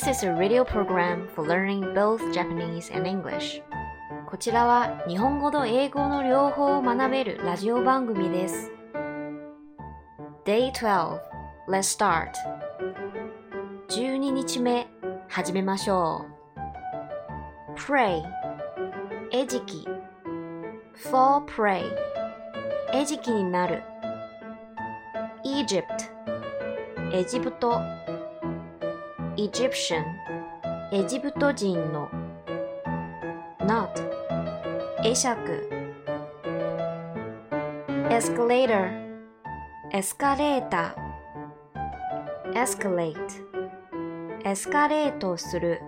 This is a radio program for learning both Japanese and English. こちらは日本語と英語の両方を学べるラジオ番組です。Day 12 Let's start 12日目始めましょう Pray 餌食 Fall prey 餌食になる Egypt エジプトエジプト人の Not. 会釈エスカレーター Escalate. エスカレートする.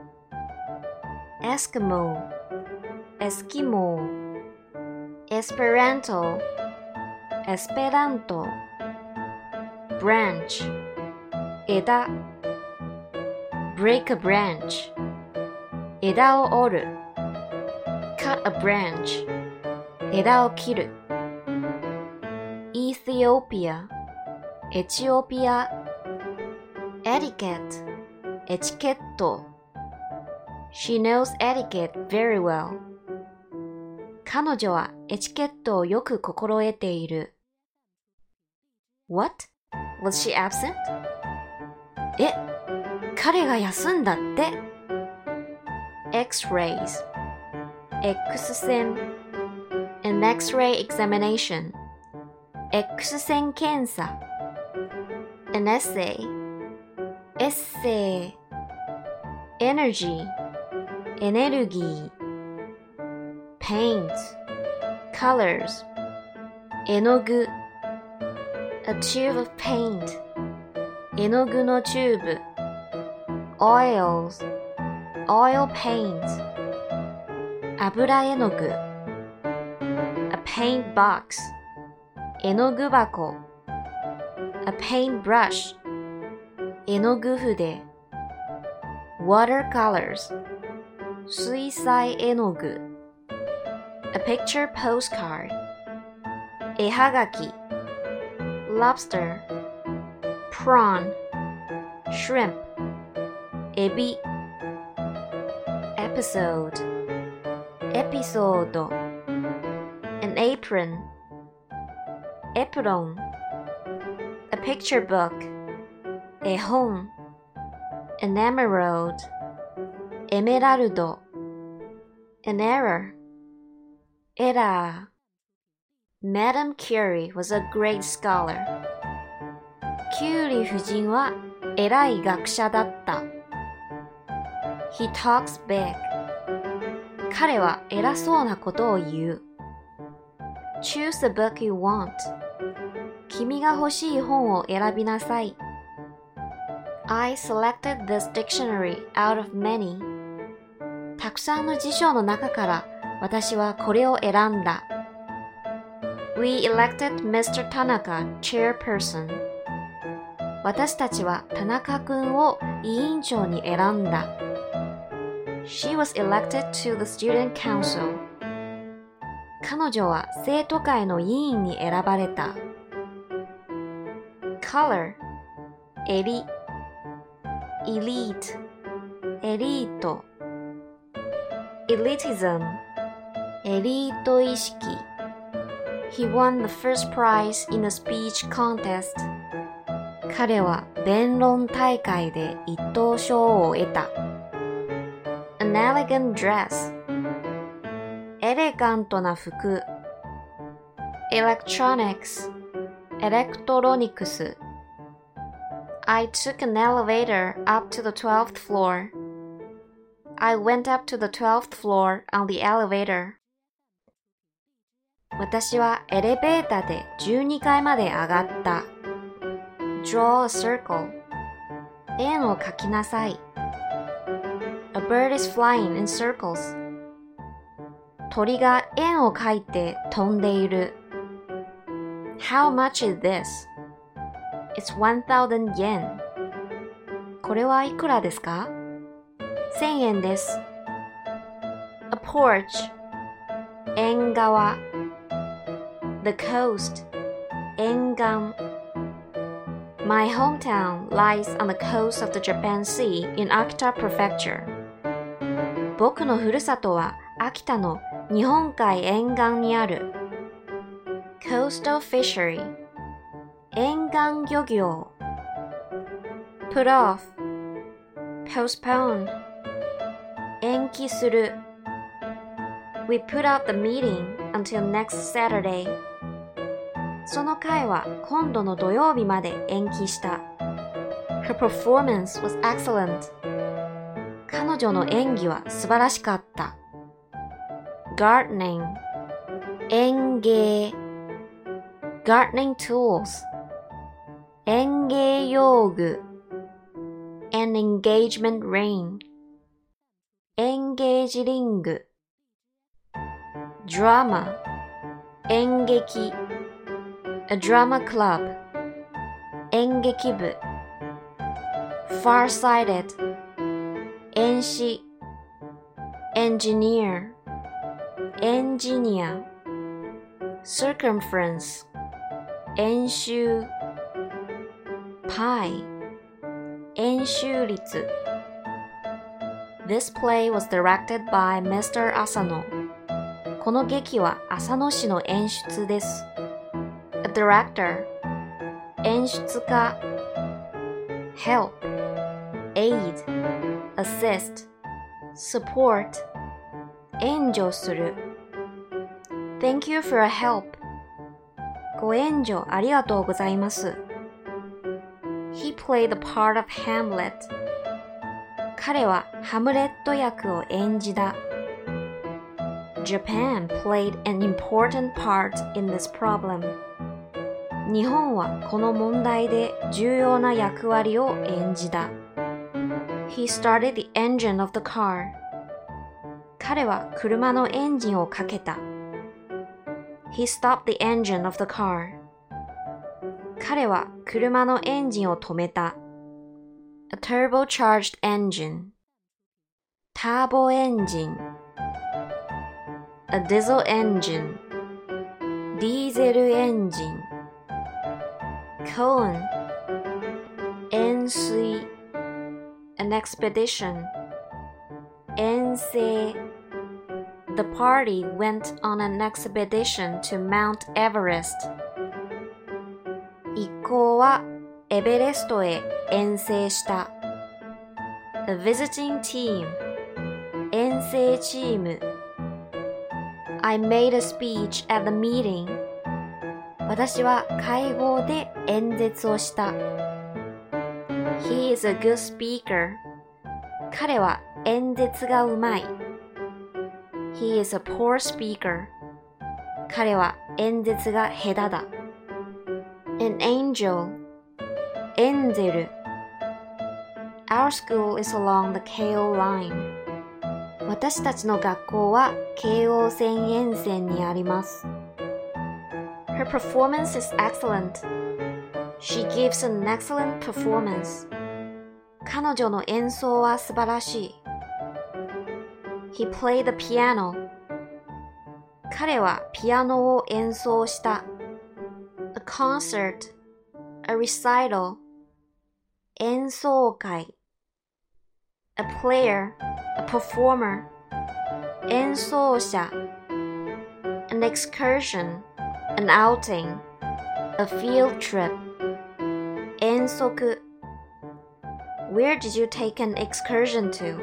Eskimo. エスキモーエスペラントエスペラント Branch. 枝 Break a branch 枝を折る Cut a branch 枝を切る Ethiopia エチオピア Etiquette エチケット She knows etiquette very well 彼女はエチケットをよく心得ている What? Was she absent? え、彼が休んだって X-rays X 線 An X-ray examination X 線検査 An essay エッセイ Energy エネルギー Paint Colors 絵の具 A tube of paint 絵の具のチューブ Oils Oil paints 油絵の具 A paint box 絵の具箱 A paint brush 絵の具筆 Watercolors 水彩絵の具 A picture postcard 絵はがき Lobster Prawn Shrimp エビ Episode エピソード An apron Apron A picture book 絵本 An emerald エメラルド An error Error Madame Curie was a great scholar キュウリ夫人は偉い学者だった。 He talks big. 彼は偉そうなことを言う。Choose the book you want. 君が欲しい本を選びなさい。I selected this dictionary out of many. たくさんの辞書の中から私はこれを選んだ。We elected Mr. Tanaka chairperson. 私たちは田中君を委員長に選んだ。She was elected to the student council. 彼女は生徒会の委員に選ばれた。color 襟 elite エリート elitism エリート意識 He won the first prize in a speech contest. 彼は弁論大会で一等賞を得た。An elegant dress エレガントな服 Electronics エレクトロニクス I took an elevator up to the 12th floor. I went up to the 12th floor on the elevator. 私はエレベーターで12階まで上がった。Draw a circle. 円を描きなさい。A bird is flying in circles. 鳥が円を描いて飛んでいる。How much is this? It's 1000 yen. これはいくらですか ?1000 円です。A porch. 縁側。The coast. 沿岸。 My hometown lies on the coast of the Japan Sea in Akita Prefecture. 僕のふるさとは秋田の日本海沿岸にある Coastal Fishery 沿岸漁業 Put off Postpone 延期する We put off the meeting until next Saturday その会は今度の土曜日まで延期した Her performance was excellent 彼女の演技は素晴らしかった Gardening 園芸 Gardening tools 園芸用具 An engagement ring エンゲージリング Drama 演劇 A drama club 演劇部 Farsighted 演詞 Engineer エンジニア Circumference 演習 Pi 演習率 This play was directed by Mr. Asano この劇は浅野氏の演出です A director 演出家 Help Aid Assist Support 援助する Thank you for your help ご援助ありがとうございます He played the part of Hamlet 彼はハムレット役を演じた Japan played an important part in this problem 日本はこの問題で重要な役割を演じた He started the engine of the car 彼は車のエンジンをかけた He stopped the engine of the car 彼は車のエンジンを止めた A turbocharged engine ターボエンジン A diesel engine ディーゼルエンジン Cone 円錐 An expedition 遠征 The party went on an expedition to Mount Everest 一行はエベレストへ遠征した A visiting team 遠征チーム I made a speech at the meeting 私は会合で演説をした He is a good speaker 彼は演説がうまい He is a poor speaker 彼は演説が下手だ An angel エンゼル Our school is along the KO line 私たちの学校は京王線沿線にあります Her performance is excellent She gives an excellent performance 彼女の演奏は素晴らしい He played the piano 彼はピアノを演奏した A concert A recital 演奏会 A player A performer 演奏者 An excursion An outing A field trip 遠足 Where did you take an excursion to?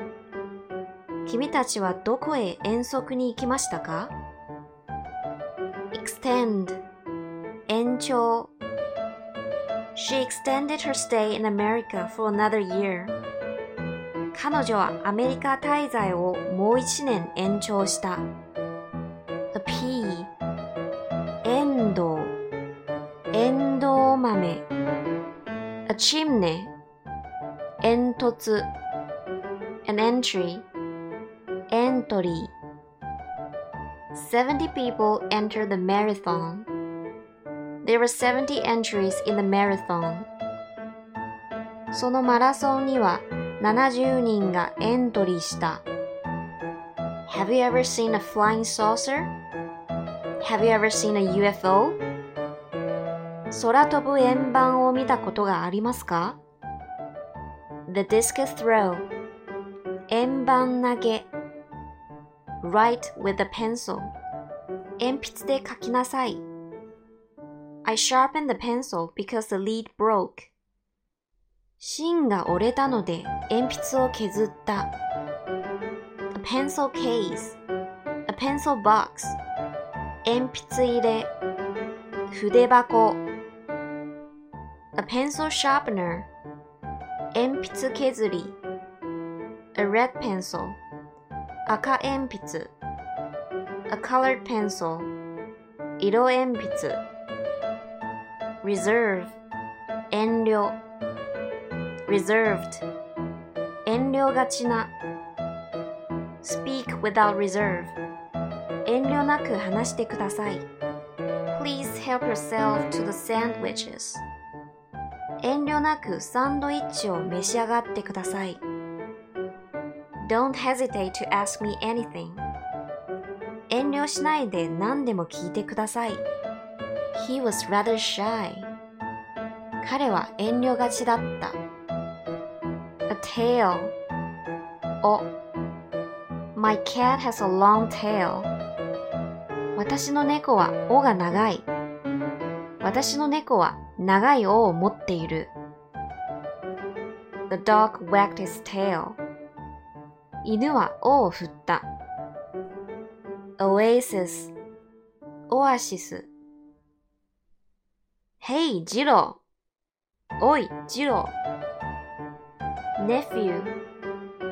君たちはどこへ遠足に行きましたか ?extend 延長 She extended her stay in America for another year. 彼女はアメリカ滞在をもう一年延長した。chimney 煙突 An entry entry 70 people entered the marathon. There were 70 entries in the marathon. そのマラソンには70人がエントリーした。Have you ever seen a flying saucer? Have you ever seen a UFO? 空飛ぶ円盤を見たことがありますか ?The discus throw 円盤投げ Write with a pencil 鉛筆で書きなさい I sharpened the pencil because the lead broke 芯が折れたので鉛筆を削った A pencil case A pencil box 鉛筆入れ筆箱 A pencil sharpener 鉛筆削り A red pencil 赤鉛筆 A colored pencil 色鉛筆 Reserve 遠慮 Reserved 遠慮がちな Speak without reserve 遠慮なく話してください Please help yourself to the sandwiches 遠慮なくサンドイッチを召し上がってください Don't hesitate to ask me anything 遠慮しないで何でも聞いてください He was rather shy 彼は遠慮がちだった A tail お My cat has a long tail 私の猫は尾が長い私の猫は長い尾を持っている The dog wagged his tail 犬は尾を振った Oasis オアシス Hey, ジローおい、ジロー Nephew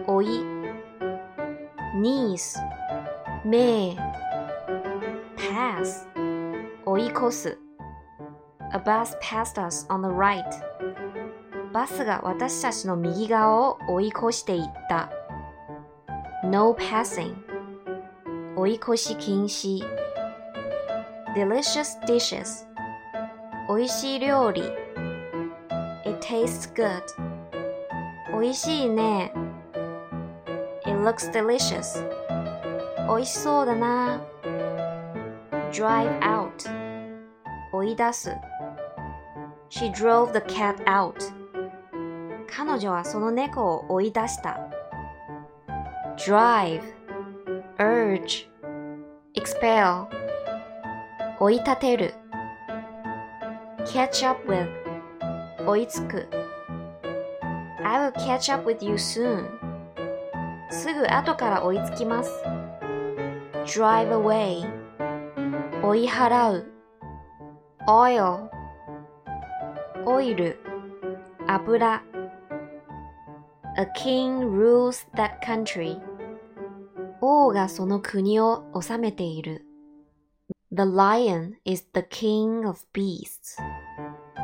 おい Niece めい Pass 追い越す A bus passed us on the right バスが私たちの右側を追い越していった No passing 追い越し禁止 Delicious dishes 美味しい料理 It tastes good 美味しいね It looks delicious 美味しそうだな Drive out 追い出す She drove the cat out 彼女はその猫を追い出した Drive urge expel 追い立てる catch up with 追いつく I will catch up with you soon すぐ後から追いつきます drive away 追い払う oil イル油 A king rules that country 王がその国を治めている The lion is the king of beasts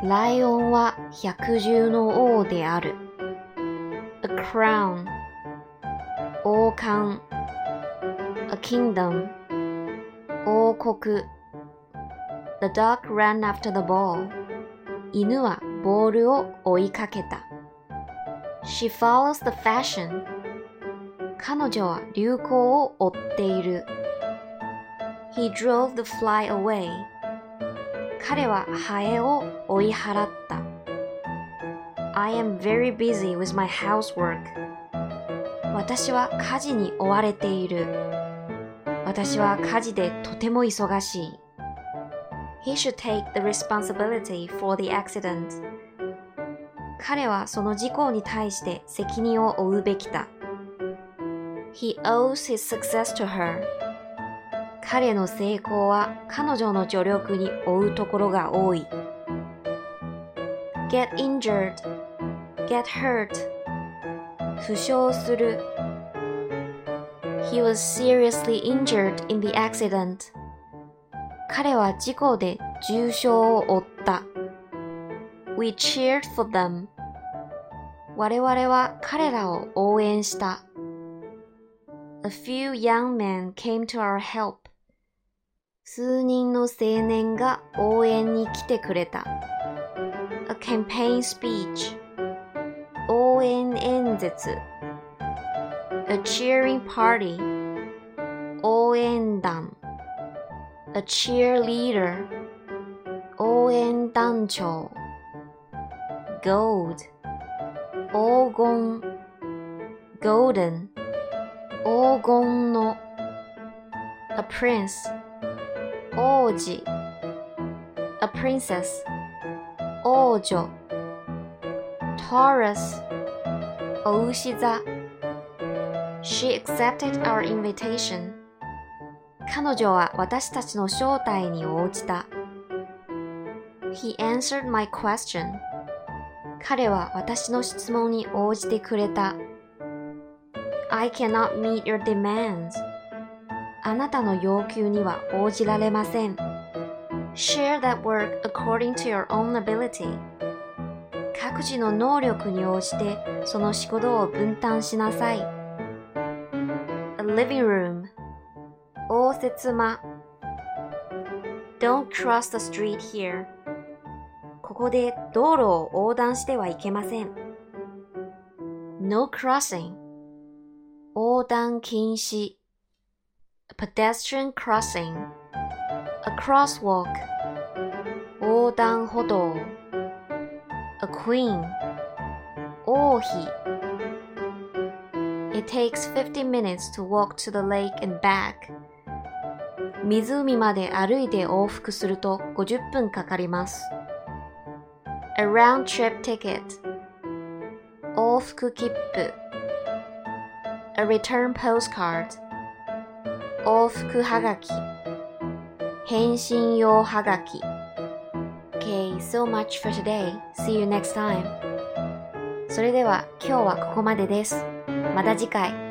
ライオンは百獣の王である A crown 王冠 A kingdom 王国 The dog ran after the ball 犬はボールを追いかけた She follows the fashion 彼女は流行を追っている He drove the fly away 彼はハエを追い払った I am very busy with my housework 私は家事に追われている私は家事でとても忙しい He should take the responsibility for the accident 彼はその事故に対して責任を負うべきだ He owes his success to her 彼の成功は彼女の助力に負うところが多い get injured get hurt 負傷する He was seriously injured in the accident 彼は事故で重傷を負った We cheered for them 我々は彼らを応援した A few young men came to our help 数人の青年が応援に来てくれた A campaign speech 応援演説 A cheering party 応援団 A cheerleader 応円団長 gold 黄金 golden 黄金の a prince 王子 a princess 王女 Taurus お牛座 She accepted our invitation 彼女は私たちの招待に応じた He answered my question 彼は私の質問に応じてくれた I cannot meet your demands あなたの要求には応じられません Share that work according to your own ability 各自の能力に応じてその仕事を分担しなさい A living room 応接間 Don't cross the street here ここで道路を横断してはいけません No crossing 横断禁止 pedestrian crossing A crosswalk 横断歩道 A queen 王妃 It takes 50 minutes to walk to the lake and back 湖まで歩いて往復すると50分かかります A round trip ticket 往復切符 A return postcard 往復はがき返信用はがき Okay, so much for today. See you next time. それでは今日はここまでです。また次回。